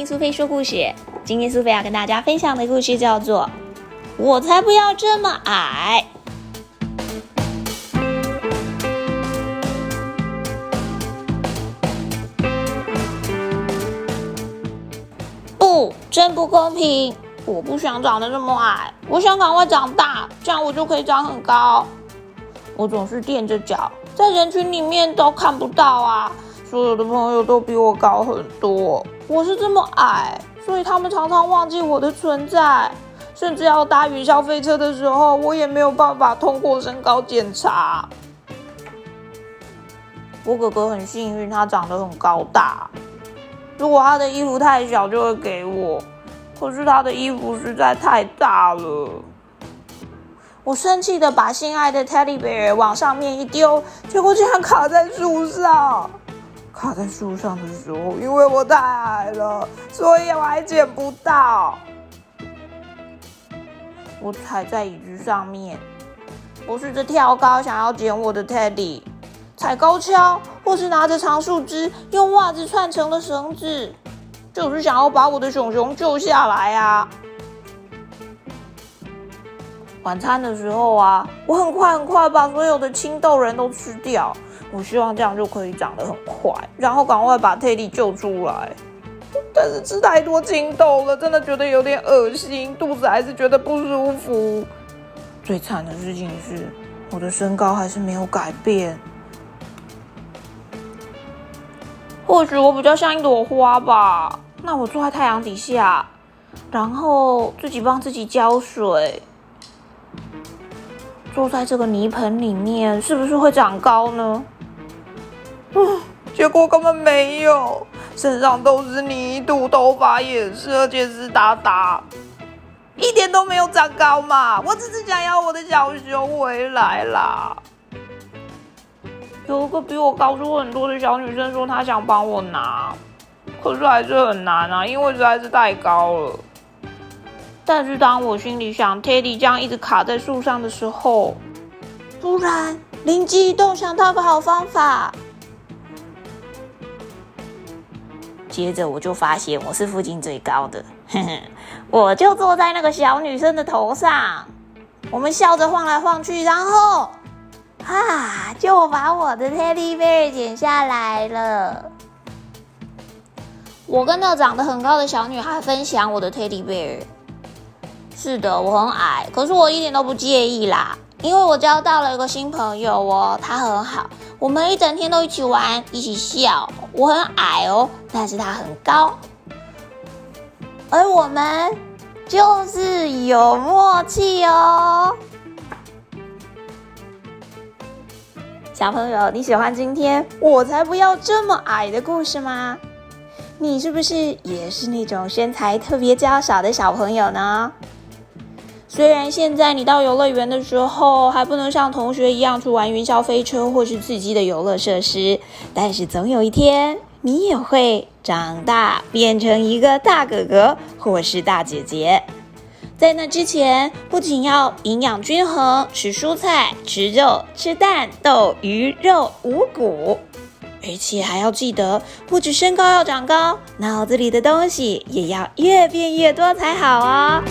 听苏菲说故事。今天苏菲要跟大家分享的故事叫做《我才不要这么矮》。不，真不公平！我不想长得这么矮，我想赶快长大，这样我就可以长很高。我总是垫着脚，在人群里面都看不到啊。所有的朋友都比我高很多，我是这么矮，所以他们常常忘记我的存在，甚至要搭云霄飞车的时候，我也没有办法通过身高检查。我哥哥很幸运，他长得很高大，如果他的衣服太小，就会给我，可是他的衣服实在太大了。我生气的把心爱的 Teddy Bear 往上面一丢，结果竟然卡在树上。卡在树上的时候，因为我太矮了，所以我还捡不到。我踩在椅子上面，我试着跳高，想要捡我的 Teddy，踩高跷，或是拿着长树枝，用袜子串成了绳子，就是想要把我的熊熊救下来啊。晚餐的时候啊，我很快很快把所有的青豆人都吃掉。我希望这样就可以长得很快，然后赶快把泰利救出来。但是吃太多青豆了，真的觉得有点恶心，肚子还是觉得不舒服。最惨的事情是，我的身高还是没有改变。或许我比较像一朵花吧。那我坐在太阳底下，然后自己帮自己浇水。坐在这个泥盆里面，是不是会长高呢？嗯，结果根本没有，身上都是泥土，头发也是，而且湿哒哒，一点都没有长高嘛！我只是想要我的小熊回来啦。有一个比我高出很多的小女生说她想帮我拿，可是还是很难啊，因为实在是太高了。但是当我心里想 Teddy 这样一直卡在树上的时候，突然灵机一动，想到个好方法。接着我就发现我是附近最高的，我就坐在那个小女生的头上，我们笑着晃来晃去，然后啊，就把我的 Teddy Bear 剪下来了。我跟那长得很高的小女孩分享我的 Teddy Bear。是的，我很矮，可是我一点都不介意啦，因为我交到了一个新朋友哦，他很好，我们一整天都一起玩，一起笑。我很矮哦，但是他很高，而我们就是有默契哦。小朋友，你喜欢今天我才不要这么矮的故事吗？你是不是也是那种身材特别娇小的小朋友呢？虽然现在你到游乐园的时候还不能像同学一样去玩云霄飞车或是刺激的游乐设施，但是总有一天你也会长大，变成一个大哥哥或是大姐姐。在那之前，不仅要营养均衡，吃蔬菜、吃肉、吃蛋、豆、鱼、肉、五谷，而且还要记得，不止身高要长高，脑子里的东西也要越变越多才好哦。